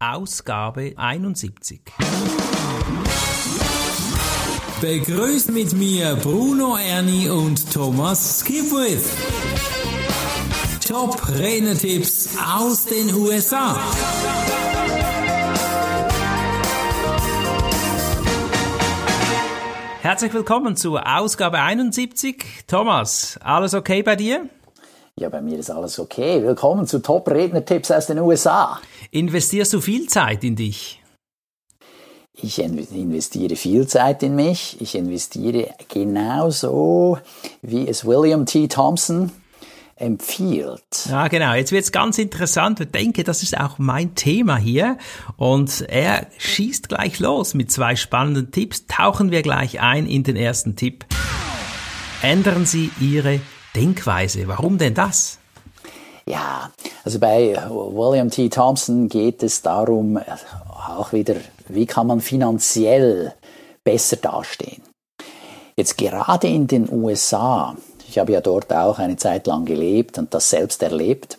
Ausgabe 71. Begrüßt mit mir Bruno Ernie und Thomas Skipwith. Top Renner-Tipps aus den USA. Herzlich willkommen zur Ausgabe 71. Thomas, alles okay bei dir? Ja, bei mir ist alles okay. Willkommen zu Top Redner-Tipps aus den USA. Investierst du viel Zeit in dich? Ich investiere viel Zeit in mich. Ich investiere genauso, wie es William T. Thompson empfiehlt. Ja, genau. Jetzt wird's ganz interessant. Ich denke, das ist auch mein Thema hier. Und er schießt gleich los mit zwei spannenden Tipps. Tauchen wir gleich ein in den ersten Tipp. Ändern Sie Ihre Denkweise. Warum denn das? Ja, also bei William T. Thompson geht es darum, auch wieder, wie kann man finanziell besser dastehen. Jetzt gerade in den USA, ich habe ja dort auch eine Zeit lang gelebt und das selbst erlebt,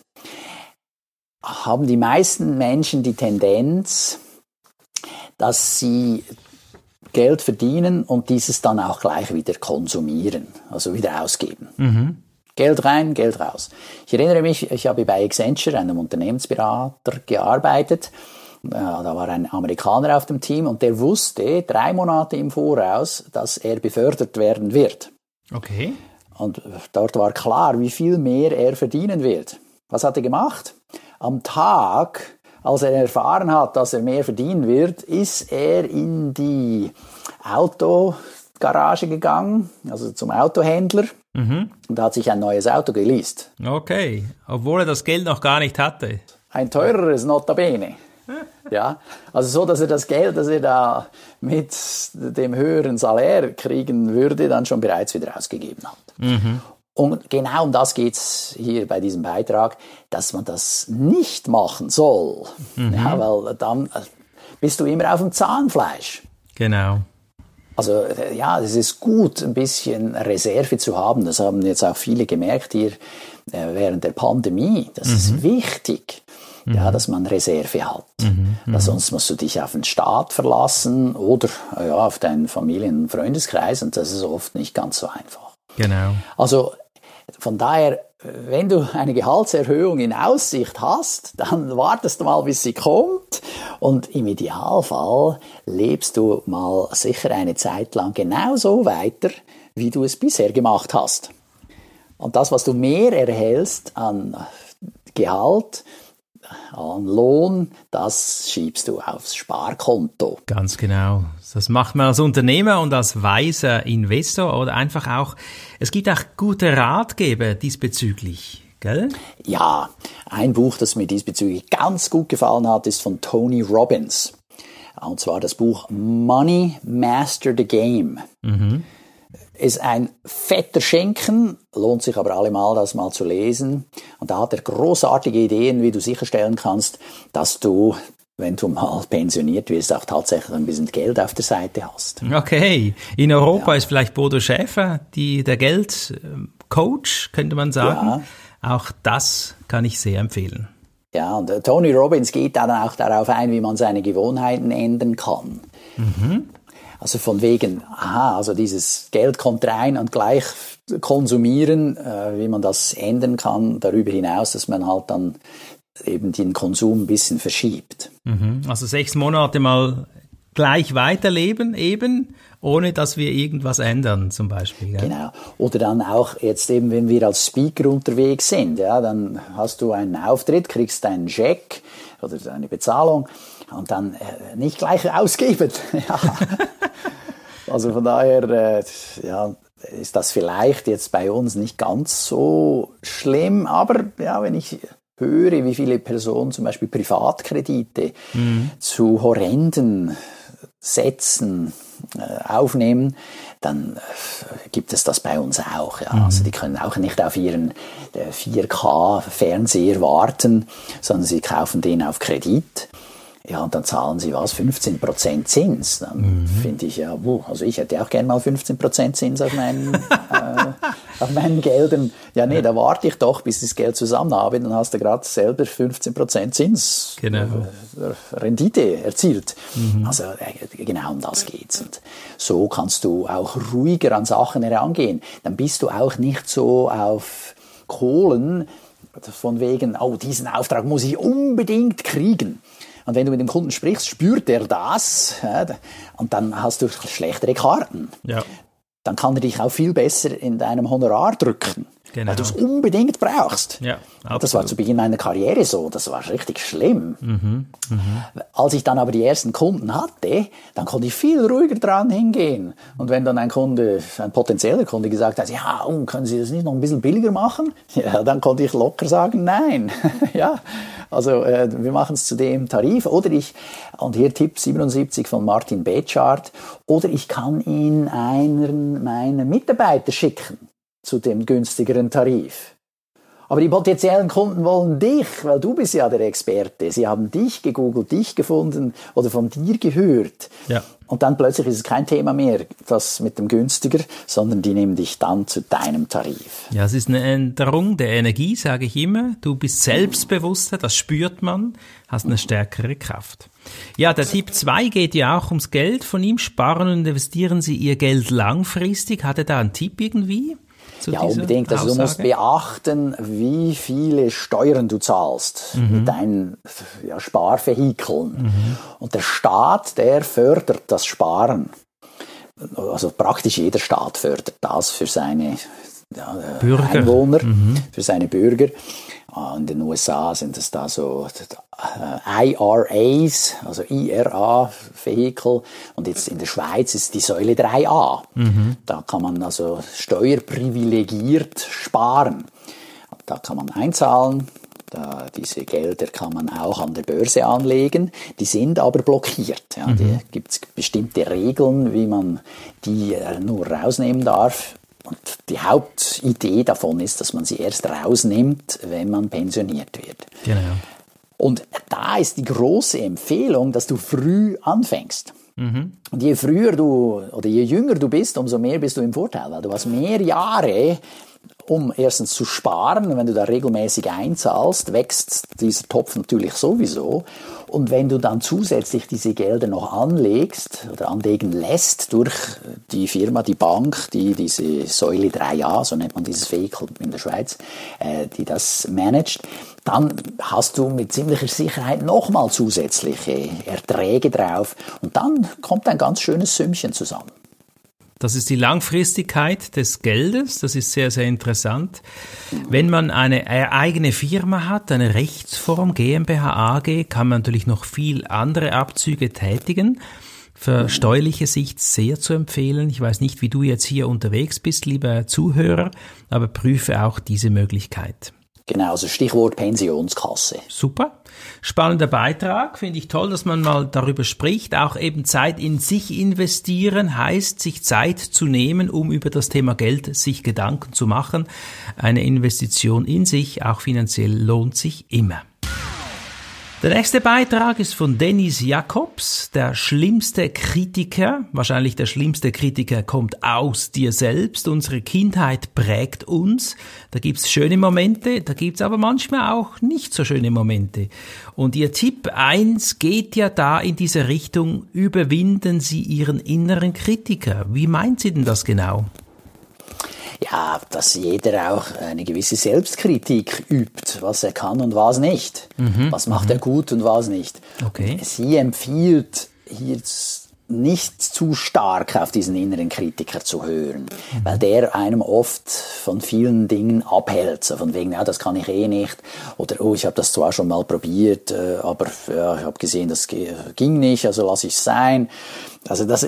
haben die meisten Menschen die Tendenz, dass sie Geld verdienen und dieses dann auch gleich wieder konsumieren, also wieder ausgeben. Mhm. Geld rein, Geld raus. Ich erinnere mich, ich habe bei Accenture, einem Unternehmensberater, gearbeitet. Da war ein Amerikaner auf dem Team und der wusste drei Monate im Voraus, dass er befördert werden wird. Okay. Und dort war klar, wie viel mehr er verdienen wird. Was hat er gemacht? Am Tag als er erfahren hat, dass er mehr verdienen wird, ist er in die Autogarage gegangen, also zum Autohändler, mhm. und hat sich ein neues Auto geleast. Okay, obwohl er das Geld noch gar nicht hatte. Ein teureres Notabene. Ja, also so, dass er das Geld, das er da mit dem höheren Salär kriegen würde, dann schon bereits wieder ausgegeben hat. Mhm. Und genau um das geht es hier bei diesem Beitrag, dass man das nicht machen soll. Mhm. Ja, weil dann äh, bist du immer auf dem Zahnfleisch. Genau. Also äh, ja, es ist gut, ein bisschen Reserve zu haben. Das haben jetzt auch viele gemerkt hier äh, während der Pandemie. Das mhm. ist wichtig. Mhm. Ja, dass man Reserve hat. Mhm. mhm. sonst musst du dich auf den Staat verlassen oder ja, auf deinen Familien- und Freundeskreis und das ist oft nicht ganz so einfach. Genau. Also von daher, wenn du eine Gehaltserhöhung in Aussicht hast, dann wartest du mal, bis sie kommt und im Idealfall lebst du mal sicher eine Zeit lang genauso weiter, wie du es bisher gemacht hast. Und das, was du mehr erhältst an Gehalt, an Lohn, das schiebst du aufs Sparkonto. Ganz genau. Das macht man als Unternehmer und als weiser Investor oder einfach auch, es gibt auch gute Ratgeber diesbezüglich. Gell? Ja, ein Buch, das mir diesbezüglich ganz gut gefallen hat, ist von Tony Robbins. Und zwar das Buch Money Master the Game. Mhm ist ein fetter Schenken, lohnt sich aber allemal, das mal zu lesen. Und da hat er großartige Ideen, wie du sicherstellen kannst, dass du, wenn du mal pensioniert wirst, auch tatsächlich ein bisschen Geld auf der Seite hast. Okay. In Europa ja. ist vielleicht Bodo Schäfer die, der Geldcoach, könnte man sagen. Ja. Auch das kann ich sehr empfehlen. Ja, und äh, Tony Robbins geht dann auch darauf ein, wie man seine Gewohnheiten ändern kann. Mhm. Also von wegen, aha, also dieses Geld kommt rein und gleich konsumieren, äh, wie man das ändern kann, darüber hinaus, dass man halt dann eben den Konsum ein bisschen verschiebt. Mhm. Also sechs Monate mal gleich weiterleben eben, ohne dass wir irgendwas ändern zum Beispiel. Ja? Genau. Oder dann auch jetzt eben, wenn wir als Speaker unterwegs sind, ja, dann hast du einen Auftritt, kriegst einen Scheck oder eine Bezahlung und dann äh, nicht gleich ausgeben. ja. Also von daher äh, ja, ist das vielleicht jetzt bei uns nicht ganz so schlimm, aber ja, wenn ich höre, wie viele Personen zum Beispiel Privatkredite mhm. zu horrenden Sätzen äh, aufnehmen, dann äh, gibt es das bei uns auch. Ja. Mhm. Also die können auch nicht auf ihren 4K-Fernseher warten, sondern sie kaufen den auf Kredit. Ja, und dann zahlen sie was? 15% Zins. Dann mhm. finde ich ja, wuh, also ich hätte auch gerne mal 15% Zins auf meinen, äh, auf meinen Geldern. Ja, nee, ja. da warte ich doch, bis ich das Geld zusammen habe, dann hast du gerade selber 15% Zins genau. äh, Rendite erzielt. Mhm. Also äh, genau um das geht's. Und so kannst du auch ruhiger an Sachen herangehen. Dann bist du auch nicht so auf Kohlen von wegen, oh, diesen Auftrag muss ich unbedingt kriegen. Und wenn du mit dem Kunden sprichst, spürt er das und dann hast du schlechtere Karten. Ja. Dann kann er dich auch viel besser in deinem Honorar drücken. Genau. Weil du es unbedingt brauchst. Ja, das war zu Beginn meiner Karriere so. Das war richtig schlimm. Mhm, mh. Als ich dann aber die ersten Kunden hatte, dann konnte ich viel ruhiger dran hingehen. Und wenn dann ein Kunde, ein potenzieller Kunde gesagt hat, ja, können Sie das nicht noch ein bisschen billiger machen? Ja, dann konnte ich locker sagen, nein. ja, also äh, wir machen es zu dem Tarif. Oder ich, und hier Tipp 77 von Martin Betschart, oder ich kann ihn einen meiner Mitarbeiter schicken zu dem günstigeren Tarif. Aber die potenziellen Kunden wollen dich, weil du bist ja der Experte. Sie haben dich gegoogelt, dich gefunden oder von dir gehört. Ja. Und dann plötzlich ist es kein Thema mehr, das mit dem günstiger, sondern die nehmen dich dann zu deinem Tarif. Ja, es ist eine Änderung der Energie, sage ich immer. Du bist selbstbewusster, das spürt man, hast eine stärkere Kraft. Ja, der Tipp 2 geht ja auch ums Geld. Von ihm sparen und investieren Sie Ihr Geld langfristig. Hat er da einen Tipp irgendwie? Ja, unbedingt. Also du musst beachten, wie viele Steuern du zahlst mhm. mit deinen ja, Sparvehikeln. Mhm. Und der Staat, der fördert das Sparen. Also praktisch jeder Staat fördert das für seine Bürger. Einwohner, mhm. für seine Bürger. In den USA sind es da so äh, IRAs, also IRA-Vehikel. Und jetzt in der Schweiz ist die Säule 3a. Mhm. Da kann man also steuerprivilegiert sparen. Da kann man einzahlen. Da, diese Gelder kann man auch an der Börse anlegen. Die sind aber blockiert. Ja. Mhm. Da gibt es bestimmte Regeln, wie man die äh, nur rausnehmen darf. Und die Hauptidee davon ist, dass man sie erst rausnimmt, wenn man pensioniert wird. Genau. Und da ist die große Empfehlung, dass du früh anfängst. Mhm. Und je früher du oder je jünger du bist, umso mehr bist du im Vorteil, weil du hast mehr Jahre, um erstens zu sparen. Wenn du da regelmäßig einzahlst, wächst dieser Topf natürlich sowieso. Und wenn du dann zusätzlich diese Gelder noch anlegst oder anlegen lässt durch die Firma, die Bank, die diese Säule 3a, so nennt man dieses Vehikel in der Schweiz, äh, die das managt, dann hast du mit ziemlicher Sicherheit nochmal zusätzliche Erträge drauf und dann kommt ein ganz schönes Sümmchen zusammen. Das ist die Langfristigkeit des Geldes. Das ist sehr, sehr interessant. Wenn man eine eigene Firma hat, eine Rechtsform GmbH AG, kann man natürlich noch viel andere Abzüge tätigen. Für steuerliche Sicht sehr zu empfehlen. Ich weiß nicht, wie du jetzt hier unterwegs bist, lieber Zuhörer, aber prüfe auch diese Möglichkeit. Genau, also Stichwort Pensionskasse. Super. Spannender Beitrag. Finde ich toll, dass man mal darüber spricht. Auch eben Zeit in sich investieren heißt, sich Zeit zu nehmen, um über das Thema Geld sich Gedanken zu machen. Eine Investition in sich, auch finanziell, lohnt sich immer. Der nächste Beitrag ist von Dennis Jacobs, der schlimmste Kritiker. Wahrscheinlich der schlimmste Kritiker kommt aus dir selbst. Unsere Kindheit prägt uns. Da gibt's schöne Momente, da gibt's aber manchmal auch nicht so schöne Momente. Und ihr Tipp eins geht ja da in diese Richtung, überwinden Sie Ihren inneren Kritiker. Wie meint sie denn das genau? Ja, dass jeder auch eine gewisse Selbstkritik übt, was er kann und was nicht. Mhm. Was macht mhm. er gut und was nicht. Okay. Sie empfiehlt hier nicht zu stark auf diesen inneren Kritiker zu hören, mhm. weil der einem oft von vielen Dingen abhält, so von wegen, ja, das kann ich eh nicht, oder oh, ich habe das zwar schon mal probiert, äh, aber ja, ich habe gesehen, das ging nicht, also lasse ich sein. Also das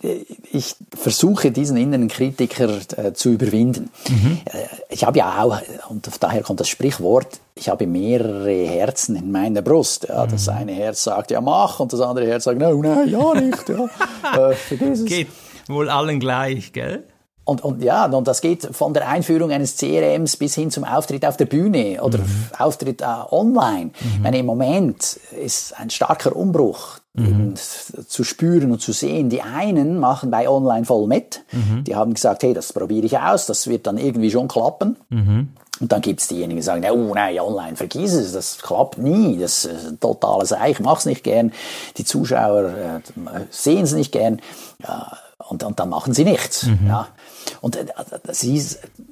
ich versuche diesen inneren Kritiker äh, zu überwinden. Mhm. Äh, ich habe ja auch, und daher kommt das Sprichwort, ich habe mehrere Herzen in meiner Brust. Ja, das mhm. eine Herz sagt, ja mach, und das andere Herz sagt, no, nein, ja nicht. Ja. äh. Geht wohl allen gleich, gell? Und, und ja, und das geht von der Einführung eines CRMs bis hin zum Auftritt auf der Bühne oder mhm. Auftritt äh, online. Mhm. Ich meine, im Moment ist ein starker Umbruch mhm. zu spüren und zu sehen. Die einen machen bei Online voll mit. Mhm. Die haben gesagt, hey, das probiere ich aus, das wird dann irgendwie schon klappen. Mhm. Und dann gibt's diejenigen, die sagen, oh nein, online, vergiss es, das klappt nie, das ist ein totales Eich, mach's nicht gern, die Zuschauer äh, sehen es nicht gern. Ja, und, und dann machen sie nichts. Mhm. Ja. Und äh, sie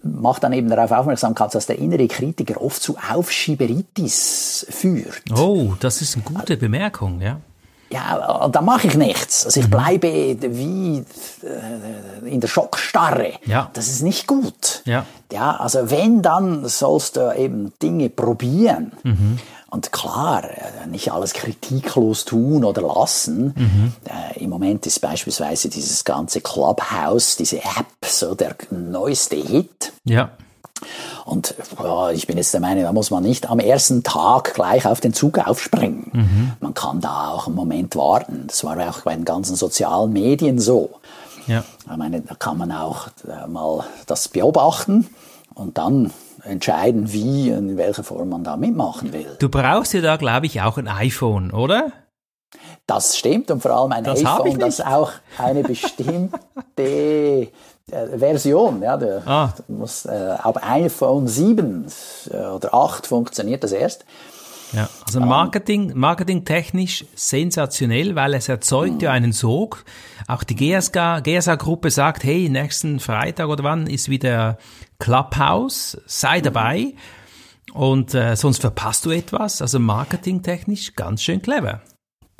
macht dann eben darauf aufmerksam, dass der innere Kritiker oft zu Aufschieberitis führt. Oh, das ist eine gute Bemerkung, ja. Ja, da mache ich nichts. Also ich mhm. bleibe wie äh, in der Schockstarre. Ja. Das ist nicht gut. Ja. Ja, also wenn, dann sollst du eben Dinge probieren. Mhm. Und klar, äh, nicht alles kritiklos tun oder lassen. Mhm. Äh, Im Moment ist beispielsweise dieses ganze Clubhouse, diese App, so der neueste Hit. Ja. Und ja, ich bin jetzt der Meinung, da muss man nicht am ersten Tag gleich auf den Zug aufspringen. Mhm. Man kann da auch einen Moment warten. Das war auch bei den ganzen sozialen Medien so. Ja. Ich meine, da kann man auch äh, mal das beobachten und dann entscheiden, wie und in welcher Form man da mitmachen will. Du brauchst ja da, glaube ich, auch ein iPhone, oder? Das stimmt und vor allem ein das iPhone, das auch eine bestimmte äh, Version, ja, der, ah. muss, äh, ab iPhone 7 äh, oder 8 funktioniert das erst. Ja, also Marketing, marketingtechnisch sensationell, weil es erzeugt ja einen Sog. Auch die GSK, GSA-Gruppe sagt, hey, nächsten Freitag oder wann ist wieder Clubhouse, sei mhm. dabei. Und äh, sonst verpasst du etwas. Also marketingtechnisch ganz schön clever.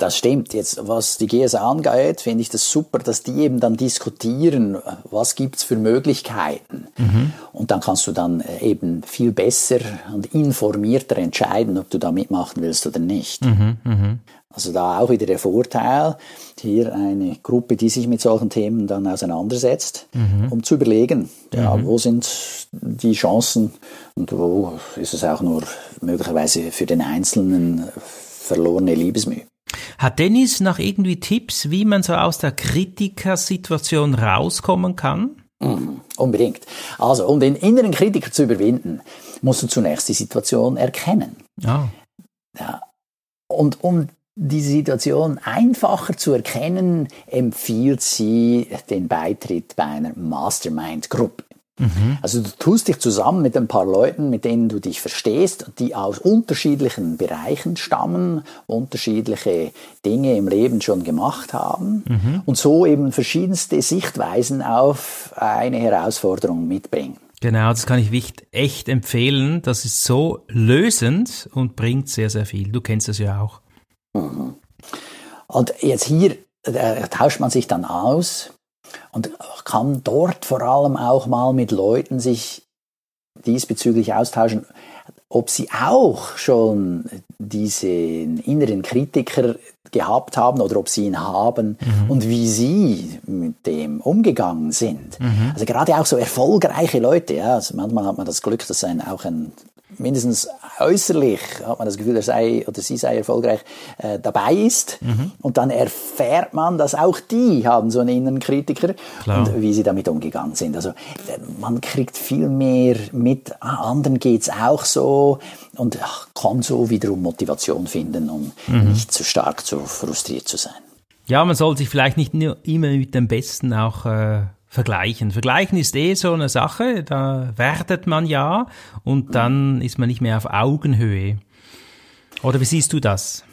Das stimmt. Jetzt, was die GSA angeht, finde ich das super, dass die eben dann diskutieren, was gibt's für Möglichkeiten. Mhm. Und dann kannst du dann äh, eben viel besser und informierter entscheiden, ob du da mitmachen willst oder nicht. Mhm, mh. Also da auch wieder der Vorteil, hier eine Gruppe, die sich mit solchen Themen dann auseinandersetzt, mhm. um zu überlegen, ja, mhm. wo sind die Chancen und wo ist es auch nur möglicherweise für den Einzelnen verlorene Liebesmühe. Hat Dennis noch irgendwie Tipps, wie man so aus der Kritikersituation rauskommen kann? Mhm, unbedingt. Also, um den inneren Kritiker zu überwinden, musst du zunächst die Situation erkennen. Ja. ja. Und um die Situation einfacher zu erkennen, empfiehlt sie den Beitritt bei einer Mastermind-Gruppe. Mhm. Also du tust dich zusammen mit ein paar Leuten, mit denen du dich verstehst, die aus unterschiedlichen Bereichen stammen, unterschiedliche Dinge im Leben schon gemacht haben mhm. und so eben verschiedenste Sichtweisen auf eine Herausforderung mitbringen. Genau, das kann ich echt empfehlen. Das ist so lösend und bringt sehr, sehr viel. Du kennst das ja auch. Mhm. Und jetzt hier äh, tauscht man sich dann aus und kann dort vor allem auch mal mit Leuten sich diesbezüglich austauschen, ob sie auch schon diesen inneren Kritiker gehabt haben oder ob sie ihn haben mhm. und wie sie mit dem umgegangen sind. Mhm. Also gerade auch so erfolgreiche Leute, ja, also manchmal hat man das Glück, dass ein, auch ein mindestens äußerlich hat man das Gefühl, er sei oder sie sei erfolgreich äh, dabei ist. Mhm. Und dann erfährt man, dass auch die haben so einen inneren Kritiker Klar. und wie sie damit umgegangen sind. Also äh, man kriegt viel mehr mit, ah, anderen geht's auch so und ach, kann so wiederum Motivation finden, um mhm. nicht zu stark zu frustriert zu sein. Ja, man soll sich vielleicht nicht nur immer mit dem Besten auch äh vergleichen. Vergleichen ist eh so eine Sache, da wertet man ja und dann ist man nicht mehr auf Augenhöhe. Oder wie siehst du das?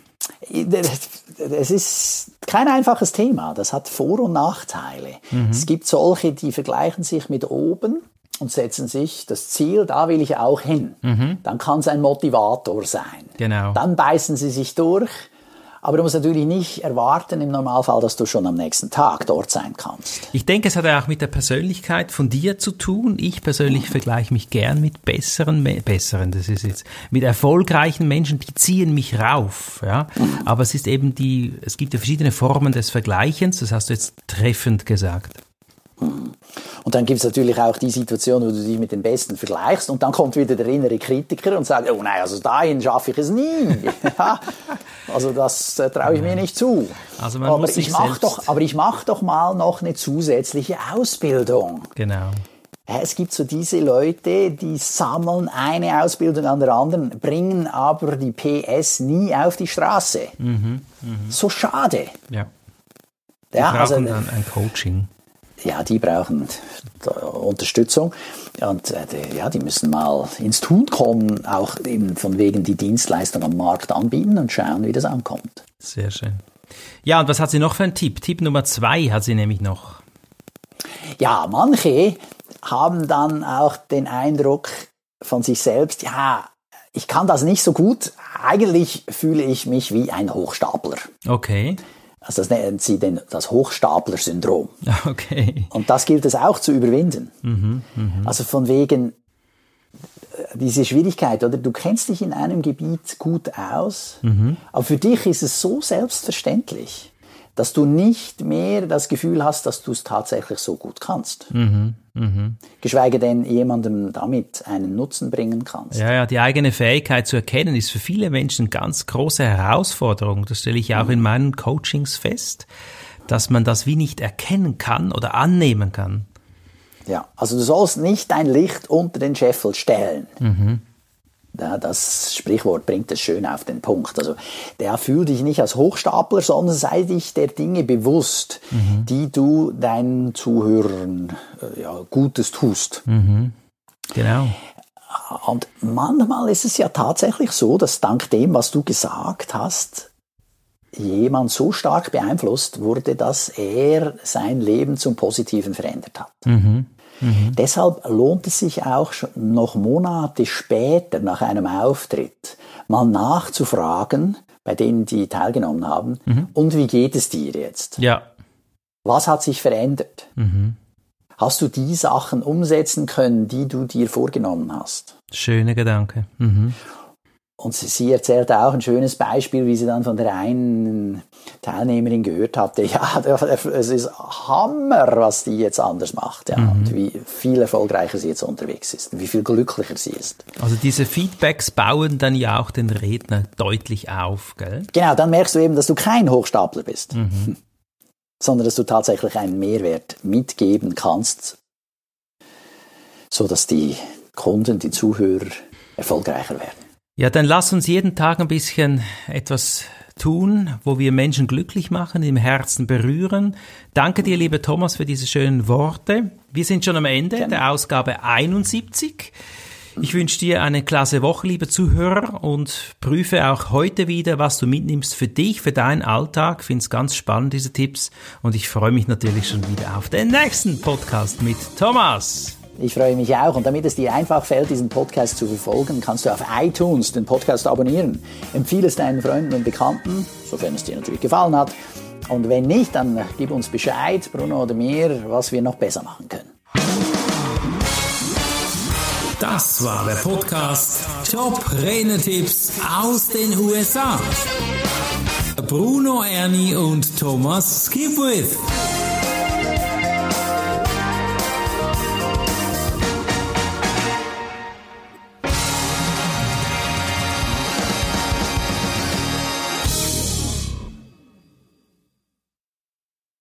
Es ist kein einfaches Thema. Das hat Vor- und Nachteile. Mhm. Es gibt solche, die vergleichen sich mit oben und setzen sich das Ziel, da will ich auch hin. Mhm. Dann kann es ein Motivator sein. Genau. Dann beißen sie sich durch aber du musst natürlich nicht erwarten im Normalfall, dass du schon am nächsten Tag dort sein kannst. Ich denke, es hat ja auch mit der Persönlichkeit von dir zu tun. Ich persönlich mhm. vergleiche mich gern mit besseren, besseren, das ist jetzt, mit erfolgreichen Menschen, die ziehen mich rauf, ja. Mhm. Aber es ist eben die, es gibt ja verschiedene Formen des Vergleichens, das hast du jetzt treffend gesagt. Mhm. Und dann gibt es natürlich auch die Situation, wo du dich mit den Besten vergleichst und dann kommt wieder der innere Kritiker und sagt, oh nein, also dahin schaffe ich es nie. also das äh, traue ich mir nicht zu. Also aber, ich mach doch, aber ich mache doch mal noch eine zusätzliche Ausbildung. Genau. Es gibt so diese Leute, die sammeln eine Ausbildung an der anderen, bringen aber die PS nie auf die Straße. So schade. Ja. Ja, Wir also, brauchen dann ein Coaching. Ja, die brauchen Unterstützung und äh, die, ja, die müssen mal ins Tun kommen, auch eben von wegen die Dienstleistung am Markt anbieten und schauen, wie das ankommt. Sehr schön. Ja, und was hat sie noch für einen Tipp? Tipp Nummer zwei hat sie nämlich noch. Ja, manche haben dann auch den Eindruck von sich selbst, ja, ich kann das nicht so gut. Eigentlich fühle ich mich wie ein Hochstapler. Okay. Also das nennen sie den, das Hochstapler-Syndrom. Okay. Und das gilt es auch zu überwinden. Also von wegen äh, diese Schwierigkeit, oder? Du kennst dich in einem Gebiet gut aus, aber für dich ist es so selbstverständlich, dass du nicht mehr das Gefühl hast, dass du es tatsächlich so gut kannst. Geschweige denn jemandem damit einen Nutzen bringen kannst. Ja, ja, die eigene Fähigkeit zu erkennen ist für viele Menschen eine ganz große Herausforderung. Das stelle ich auch in meinen Coachings fest, dass man das wie nicht erkennen kann oder annehmen kann. Ja, also du sollst nicht dein Licht unter den Scheffel stellen. Ja, das Sprichwort bringt es schön auf den Punkt. Also der fühl dich nicht als Hochstapler, sondern sei dich der Dinge bewusst, die du deinen Zuhörern äh, ja, Gutes tust. Genau. Und manchmal ist es ja tatsächlich so, dass dank dem, was du gesagt hast, jemand so stark beeinflusst wurde, dass er sein Leben zum Positiven verändert hat. Deshalb lohnt es sich auch noch Monate später nach einem Auftritt mal nachzufragen bei denen, die teilgenommen haben, und wie geht es dir jetzt? Ja. Was hat sich verändert? Hast du die Sachen umsetzen können, die du dir vorgenommen hast? Schöner Gedanke. Mhm. Und sie, erzählte auch ein schönes Beispiel, wie sie dann von der einen Teilnehmerin gehört hatte, ja, es ist Hammer, was die jetzt anders macht, ja, und wie viel erfolgreicher sie jetzt unterwegs ist, und wie viel glücklicher sie ist. Also diese Feedbacks bauen dann ja auch den Redner deutlich auf, gell? Genau, dann merkst du eben, dass du kein Hochstapler bist, sondern dass du tatsächlich einen Mehrwert mitgeben kannst, so dass die Kunden, die Zuhörer erfolgreicher werden. Ja, dann lass uns jeden Tag ein bisschen etwas tun, wo wir Menschen glücklich machen, im Herzen berühren. Danke dir, lieber Thomas, für diese schönen Worte. Wir sind schon am Ende der Ausgabe 71. Ich wünsche dir eine klasse Woche, liebe Zuhörer, und prüfe auch heute wieder, was du mitnimmst für dich, für deinen Alltag. Finde es ganz spannend, diese Tipps. Und ich freue mich natürlich schon wieder auf den nächsten Podcast mit Thomas. Ich freue mich auch. Und damit es dir einfach fällt, diesen Podcast zu verfolgen, kannst du auf iTunes den Podcast abonnieren. Empfehle es deinen Freunden und Bekannten, sofern es dir natürlich gefallen hat. Und wenn nicht, dann gib uns Bescheid, Bruno oder mir, was wir noch besser machen können. Das war der Podcast Top Renetipps aus den USA. Bruno Ernie und Thomas Skipwith.